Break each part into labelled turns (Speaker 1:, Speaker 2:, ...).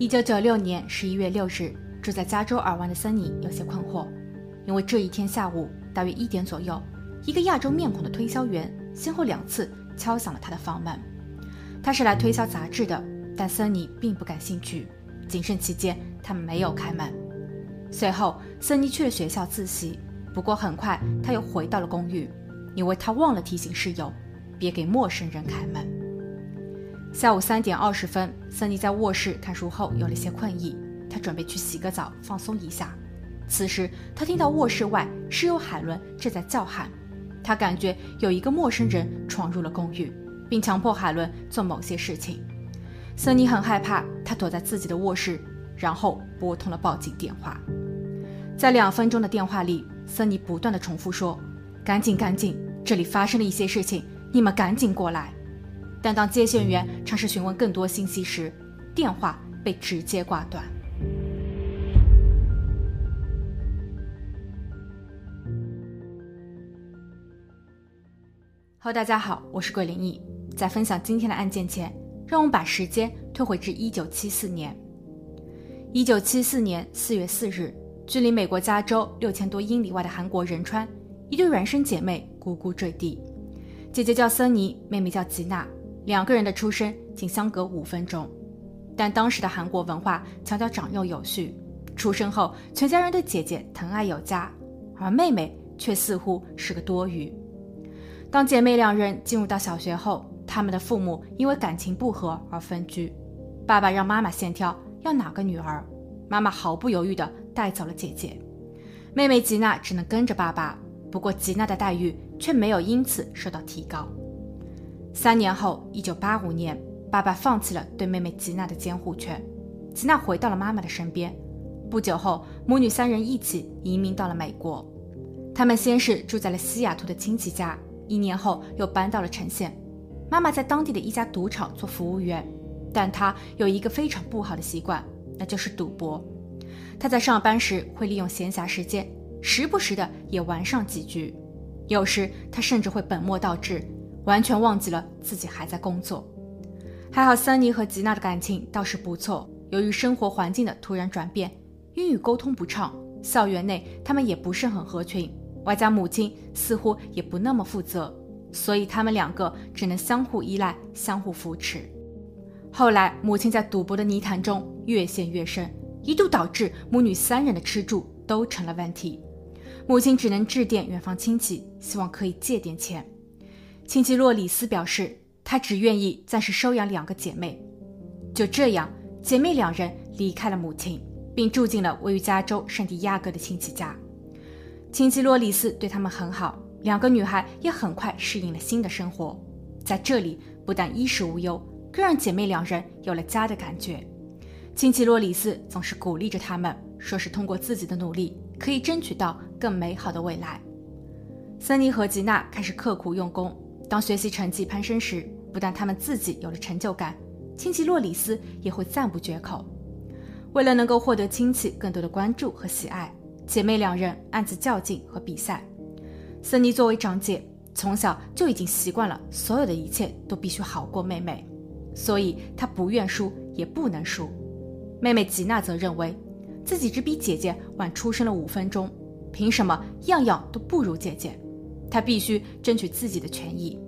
Speaker 1: 一九九六年十一月六日，住在加州尔湾的森尼有些困惑，因为这一天下午大约一点左右，一个亚洲面孔的推销员先后两次敲响了他的房门。他是来推销杂志的，但森尼并不感兴趣。谨慎期间，他没有开门。随后，森尼去了学校自习，不过很快他又回到了公寓，因为他忘了提醒室友别给陌生人开门。下午三点二十分，森尼在卧室看书后有了些困意，他准备去洗个澡放松一下。此时，他听到卧室外室友海伦正在叫喊，他感觉有一个陌生人闯入了公寓，并强迫海伦做某些事情。森尼很害怕，他躲在自己的卧室，然后拨通了报警电话。在两分钟的电话里，森尼不断的重复说：“赶紧，赶紧，这里发生了一些事情，你们赶紧过来。”但当接线员尝试询问更多信息时，电话被直接挂断。Hello，大家好，我是桂林毅。在分享今天的案件前，让我们把时间退回至一九七四年。一九七四年四月四日，距离美国加州六千多英里外的韩国仁川，一对孪生姐妹呱呱坠地。姐姐叫森尼，妹妹叫吉娜。两个人的出生仅相隔五分钟，但当时的韩国文化强调长幼有序，出生后全家人对姐姐疼爱有加，而妹妹却似乎是个多余。当姐妹两人进入到小学后，他们的父母因为感情不和而分居，爸爸让妈妈先挑要哪个女儿，妈妈毫不犹豫地带走了姐姐，妹妹吉娜只能跟着爸爸，不过吉娜的待遇却没有因此受到提高。三年后，一九八五年，爸爸放弃了对妹妹吉娜的监护权，吉娜回到了妈妈的身边。不久后，母女三人一起移民到了美国。他们先是住在了西雅图的亲戚家，一年后又搬到了城县。妈妈在当地的一家赌场做服务员，但她有一个非常不好的习惯，那就是赌博。她在上班时会利用闲暇时间，时不时的也玩上几局，有时她甚至会本末倒置。完全忘记了自己还在工作。还好，桑尼和吉娜的感情倒是不错。由于生活环境的突然转变，英语沟通不畅，校园内他们也不是很合群，外加母亲似乎也不那么负责，所以他们两个只能相互依赖、相互扶持。后来，母亲在赌博的泥潭中越陷越深，一度导致母女三人的吃住都成了问题。母亲只能致电远方亲戚，希望可以借点钱。亲戚洛里斯表示，他只愿意暂时收养两个姐妹。就这样，姐妹两人离开了母亲，并住进了位于加州圣地亚哥的亲戚家。亲戚洛里斯对他们很好，两个女孩也很快适应了新的生活。在这里，不但衣食无忧，更让姐妹两人有了家的感觉。亲戚洛里斯总是鼓励着他们，说是通过自己的努力，可以争取到更美好的未来。森尼和吉娜开始刻苦用功。当学习成绩攀升时，不但他们自己有了成就感，亲戚洛里斯也会赞不绝口。为了能够获得亲戚更多的关注和喜爱，姐妹两人暗自较劲和比赛。森尼作为长姐，从小就已经习惯了所有的一切都必须好过妹妹，所以她不愿输也不能输。妹妹吉娜则认为，自己只比姐姐晚出生了五分钟，凭什么样样都不如姐姐？他必须争取自己的权益，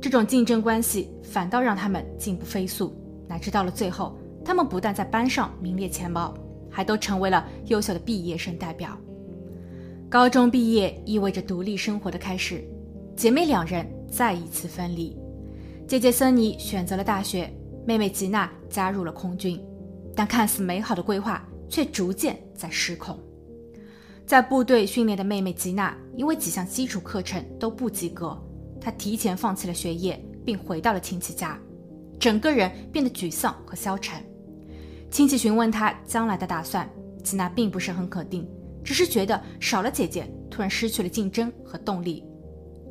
Speaker 1: 这种竞争关系反倒让他们进步飞速，乃至到了最后，他们不但在班上名列前茅，还都成为了优秀的毕业生代表。高中毕业意味着独立生活的开始，姐妹两人再一次分离。姐姐森尼选择了大学，妹妹吉娜加入了空军，但看似美好的规划却逐渐在失控。在部队训练的妹妹吉娜，因为几项基础课程都不及格，他提前放弃了学业，并回到了亲戚家，整个人变得沮丧和消沉。亲戚询问他将来的打算，吉娜并不是很肯定，只是觉得少了姐姐，突然失去了竞争和动力。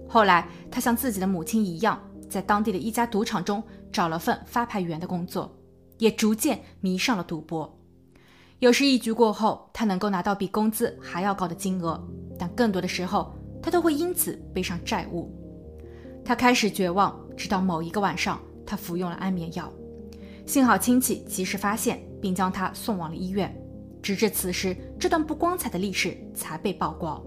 Speaker 1: 后来，她像自己的母亲一样，在当地的一家赌场中找了份发牌员的工作，也逐渐迷上了赌博。有时一局过后，他能够拿到比工资还要高的金额，但更多的时候，他都会因此背上债务。他开始绝望，直到某一个晚上，他服用了安眠药。幸好亲戚及时发现，并将他送往了医院。直至此时，这段不光彩的历史才被曝光。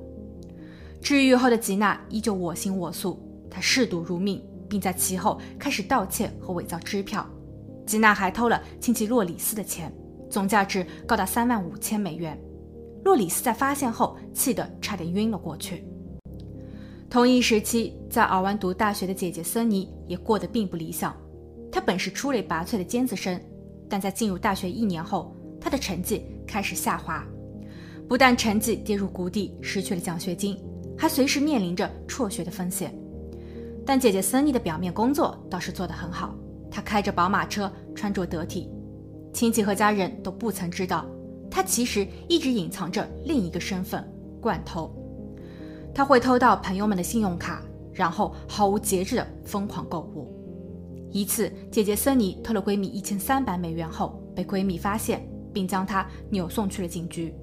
Speaker 1: 治愈后的吉娜依旧我行我素，她嗜赌如命，并在其后开始盗窃和伪造支票。吉娜还偷了亲戚洛里斯的钱，总价值高达三万五千美元。洛里斯在发现后气得差点晕了过去。同一时期，在尔湾读大学的姐姐森尼也过得并不理想。她本是出类拔萃的尖子生，但在进入大学一年后，她的成绩开始下滑，不但成绩跌入谷底，失去了奖学金，还随时面临着辍学的风险。但姐姐森尼的表面工作倒是做得很好，她开着宝马车，穿着得体，亲戚和家人都不曾知道，她其实一直隐藏着另一个身份——惯偷。他会偷到朋友们的信用卡，然后毫无节制的疯狂购物。一次，姐姐森尼偷了闺蜜一千三百美元后，被闺蜜发现，并将她扭送去了警局。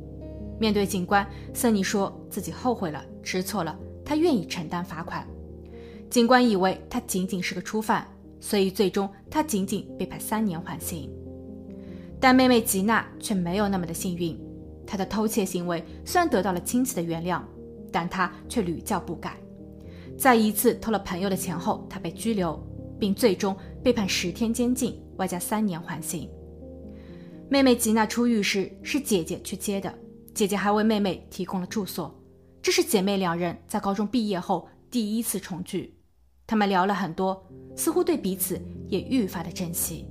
Speaker 1: 面对警官，森尼说自己后悔了，知错了，她愿意承担罚款。警官以为她仅仅是个初犯，所以最终她仅仅被判三年缓刑。但妹妹吉娜却没有那么的幸运，她的偷窃行为虽然得到了亲戚的原谅。但她却屡教不改，在一次偷了朋友的钱后，她被拘留，并最终被判十天监禁，外加三年缓刑。妹妹吉娜出狱时是姐姐去接的，姐姐还为妹妹提供了住所。这是姐妹两人在高中毕业后第一次重聚，她们聊了很多，似乎对彼此也愈发的珍惜。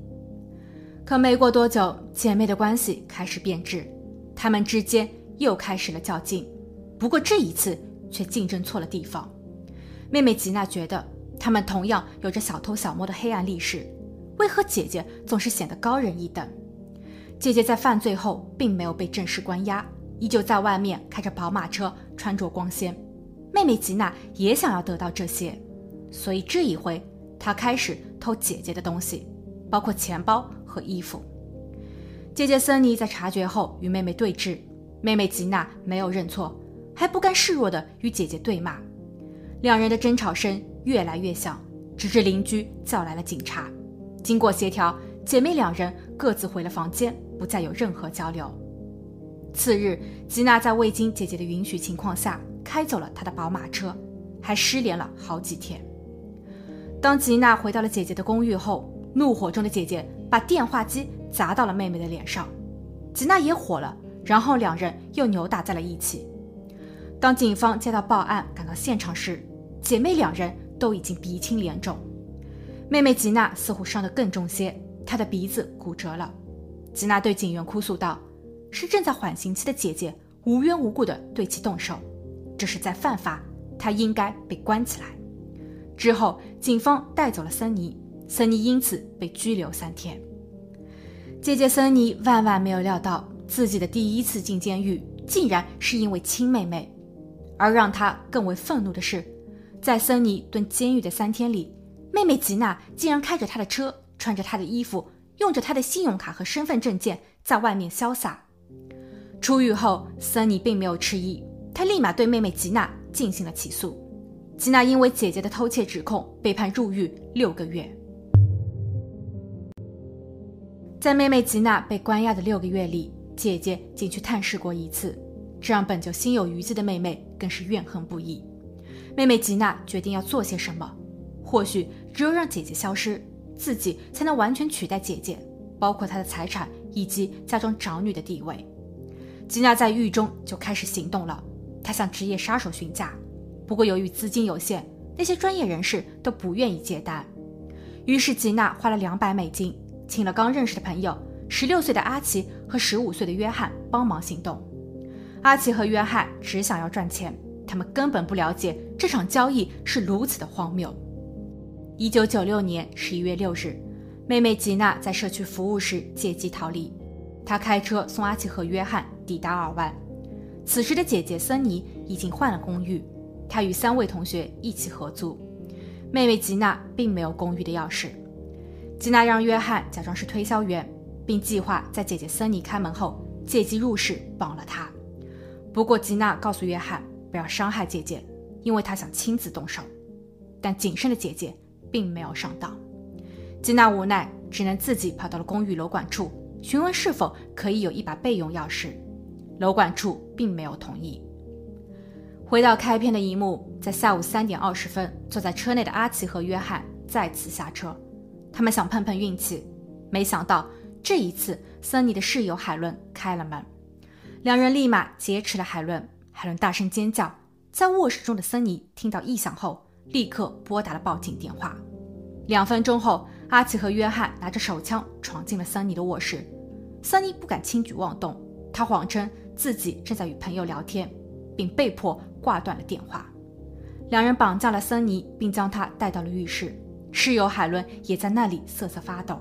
Speaker 1: 可没过多久，姐妹的关系开始变质，她们之间又开始了较劲。不过这一次却竞争错了地方。妹妹吉娜觉得她们同样有着小偷小摸的黑暗历史，为何姐姐总是显得高人一等？姐姐在犯罪后并没有被正式关押，依旧在外面开着宝马车，穿着光鲜。妹妹吉娜也想要得到这些，所以这一回她开始偷姐姐的东西，包括钱包和衣服。姐姐森尼在察觉后与妹妹对峙，妹妹吉娜没有认错。还不甘示弱地与姐姐对骂，两人的争吵声越来越响，直至邻居叫来了警察。经过协调，姐妹两人各自回了房间，不再有任何交流。次日，吉娜在未经姐姐的允许情况下开走了她的宝马车，还失联了好几天。当吉娜回到了姐姐的公寓后，怒火中的姐姐把电话机砸到了妹妹的脸上，吉娜也火了，然后两人又扭打在了一起。当警方接到报案，赶到现场时，姐妹两人都已经鼻青脸肿。妹妹吉娜似乎伤得更重些，她的鼻子骨折了。吉娜对警员哭诉道：“是正在缓刑期的姐姐无缘无故的对其动手，这是在犯法，她应该被关起来。”之后，警方带走了森尼，森尼因此被拘留三天。姐姐森尼万万没有料到，自己的第一次进监狱竟然是因为亲妹妹。而让她更为愤怒的是，在森尼蹲监狱的三天里，妹妹吉娜竟然开着她的车，穿着她的衣服，用着她的信用卡和身份证件，在外面潇洒。出狱后，森尼并没有迟疑，他立马对妹妹吉娜进行了起诉。吉娜因为姐姐的偷窃指控被判入狱六个月。在妹妹吉娜被关押的六个月里，姐姐仅去探视过一次。这让本就心有余悸的妹妹更是怨恨不已。妹妹吉娜决定要做些什么，或许只有让姐姐消失，自己才能完全取代姐姐，包括她的财产以及家中长女的地位。吉娜在狱中就开始行动了，她向职业杀手询价，不过由于资金有限，那些专业人士都不愿意接单。于是吉娜花了两百美金，请了刚认识的朋友，十六岁的阿奇和十五岁的约翰帮忙行动。阿奇和约翰只想要赚钱，他们根本不了解这场交易是如此的荒谬。一九九六年十一月六日，妹妹吉娜在社区服务时借机逃离，她开车送阿奇和约翰抵达尔湾。此时的姐姐森尼已经换了公寓，她与三位同学一起合租。妹妹吉娜并没有公寓的钥匙，吉娜让约翰假装是推销员，并计划在姐姐森尼开门后借机入室绑了她。不过，吉娜告诉约翰不要伤害姐姐，因为她想亲自动手。但谨慎的姐姐并没有上当。吉娜无奈，只能自己跑到了公寓楼管处，询问是否可以有一把备用钥匙。楼管处并没有同意。回到开篇的一幕，在下午三点二十分，坐在车内的阿奇和约翰再次下车，他们想碰碰运气，没想到这一次森尼的室友海伦开了门，两人立马劫持了海伦。海伦大声尖叫，在卧室中的森尼听到异响后，立刻拨打了报警电话。两分钟后，阿奇和约翰拿着手枪闯进了森尼的卧室，森尼不敢轻举妄动，他谎称自己正在与朋友聊天，并被迫。挂断了电话，两人绑架了森尼，并将他带到了浴室。室友海伦也在那里瑟瑟发抖。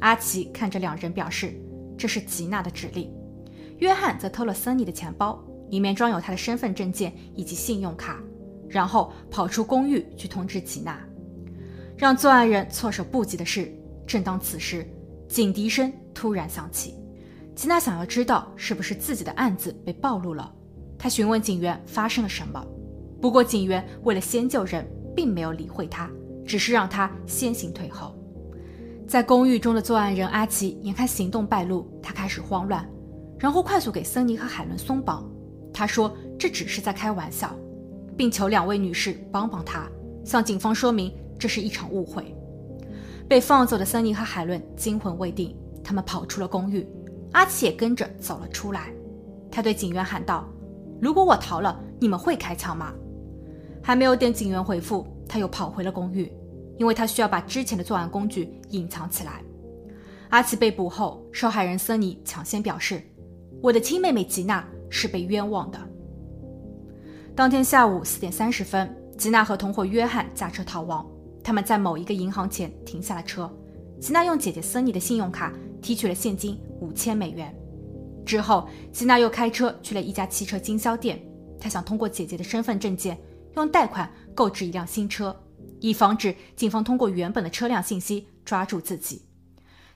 Speaker 1: 阿奇看着两人，表示这是吉娜的指令。约翰则偷了森尼的钱包，里面装有他的身份证件以及信用卡，然后跑出公寓去通知吉娜。让作案人措手不及的是，正当此时，警笛声突然响起。吉娜想要知道是不是自己的案子被暴露了。他询问警员发生了什么，不过警员为了先救人，并没有理会他，只是让他先行退后。在公寓中的作案人阿奇眼看行动败露，他开始慌乱，然后快速给森尼和海伦松绑。他说这只是在开玩笑，并求两位女士帮帮他，向警方说明这是一场误会。被放走的森尼和海伦惊魂未定，他们跑出了公寓，阿奇也跟着走了出来。他对警员喊道。如果我逃了，你们会开枪吗？还没有等警员回复，他又跑回了公寓，因为他需要把之前的作案工具隐藏起来。阿奇被捕后，受害人森尼抢先表示：“我的亲妹妹吉娜是被冤枉的。”当天下午四点三十分，吉娜和同伙约翰驾车逃亡。他们在某一个银行前停下了车，吉娜用姐姐森尼的信用卡提取了现金五千美元。之后，吉娜又开车去了一家汽车经销店，她想通过姐姐的身份证件用贷款购置一辆新车，以防止警方通过原本的车辆信息抓住自己。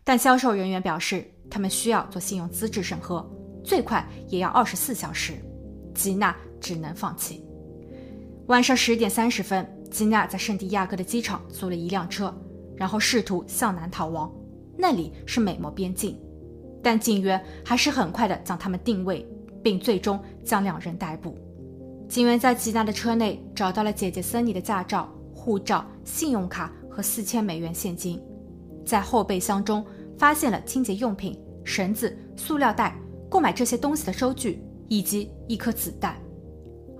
Speaker 1: 但销售人员表示，他们需要做信用资质审核，最快也要二十四小时。吉娜只能放弃。晚上十点三十分，吉娜在圣地亚哥的机场租了一辆车，然后试图向南逃亡，那里是美墨边境。但警员还是很快的将他们定位，并最终将两人逮捕。警员在吉娜的车内找到了姐姐森尼的驾照、护照、信用卡和四千美元现金，在后备箱中发现了清洁用品、绳子、塑料袋、购买这些东西的收据以及一颗子弹，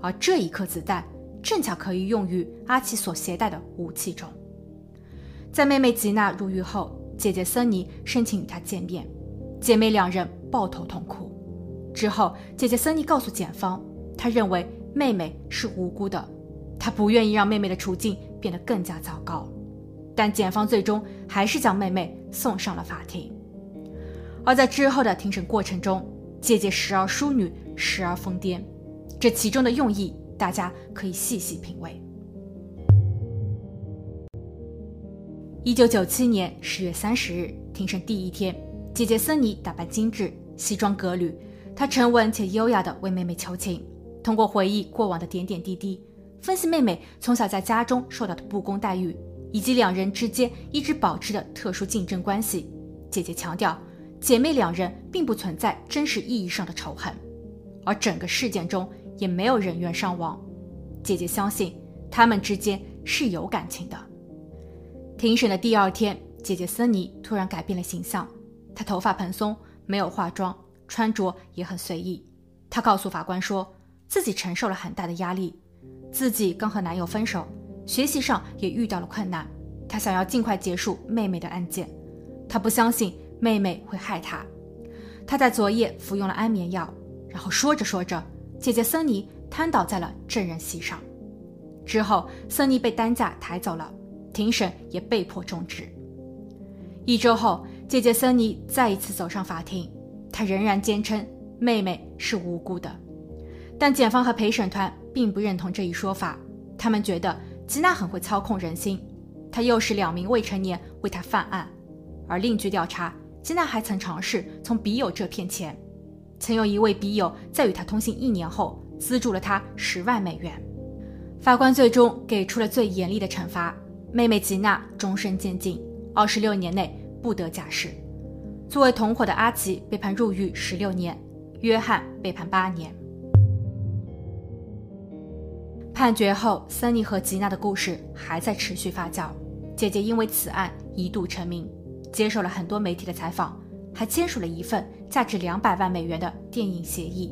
Speaker 1: 而这一颗子弹正巧可以用于阿奇所携带的武器中。在妹妹吉娜入狱后，姐姐森尼申请与她见面。姐妹两人抱头痛哭。之后，姐姐森尼告诉检方，她认为妹妹是无辜的，她不愿意让妹妹的处境变得更加糟糕。但检方最终还是将妹妹送上了法庭。而在之后的庭审过程中，姐姐时而淑女，时而疯癫，这其中的用意，大家可以细细品味。一九九七年十月三十日，庭审第一天。姐姐森尼打扮精致，西装革履，她沉稳且优雅地为妹妹求情，通过回忆过往的点点滴滴，分析妹妹从小在家中受到的不公待遇，以及两人之间一直保持的特殊竞争关系。姐姐强调，姐妹两人并不存在真实意义上的仇恨，而整个事件中也没有人员伤亡。姐姐相信他们之间是有感情的。庭审的第二天，姐姐森尼突然改变了形象。她头发蓬松，没有化妆，穿着也很随意。她告诉法官说，自己承受了很大的压力，自己刚和男友分手，学习上也遇到了困难。她想要尽快结束妹妹的案件。她不相信妹妹会害她。她在昨夜服用了安眠药，然后说着说着，姐姐森尼瘫倒在了证人席上。之后，森尼被担架抬走了，庭审也被迫终止。一周后。姐姐森尼再一次走上法庭，她仍然坚称妹妹是无辜的，但检方和陪审团并不认同这一说法。他们觉得吉娜很会操控人心，她诱使两名未成年为她犯案。而另据调查，吉娜还曾尝试从笔友这骗钱，曾有一位笔友在与她通信一年后资助了她十万美元。法官最终给出了最严厉的惩罚：妹妹吉娜终身监禁，二十六年内。不得假释。作为同伙的阿奇被判入狱十六年，约翰被判八年。判决后，森尼和吉娜的故事还在持续发酵。姐姐因为此案一度成名，接受了很多媒体的采访，还签署了一份价值两百万美元的电影协议。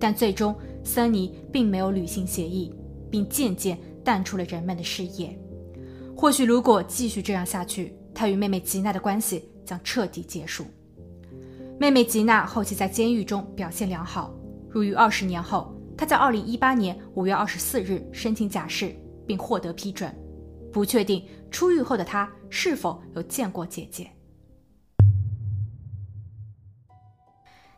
Speaker 1: 但最终，森尼并没有履行协议，并渐渐淡出了人们的视野。或许，如果继续这样下去，他与妹妹吉娜的关系将彻底结束。妹妹吉娜后期在监狱中表现良好，入狱二十年后，他在二零一八年五月二十四日申请假释，并获得批准。不确定出狱后的他是否有见过姐姐。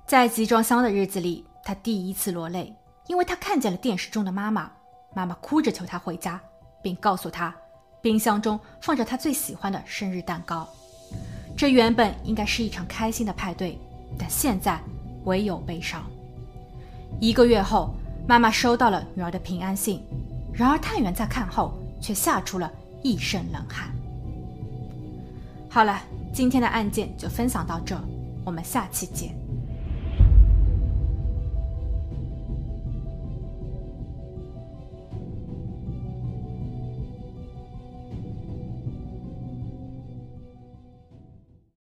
Speaker 1: 在集装箱的日子里。他第一次落泪，因为他看见了电视中的妈妈。妈妈哭着求他回家，并告诉他，冰箱中放着他最喜欢的生日蛋糕。这原本应该是一场开心的派对，但现在唯有悲伤。一个月后，妈妈收到了女儿的平安信，然而探员在看后却吓出了一身冷汗。好了，今天的案件就分享到这，我们下期见。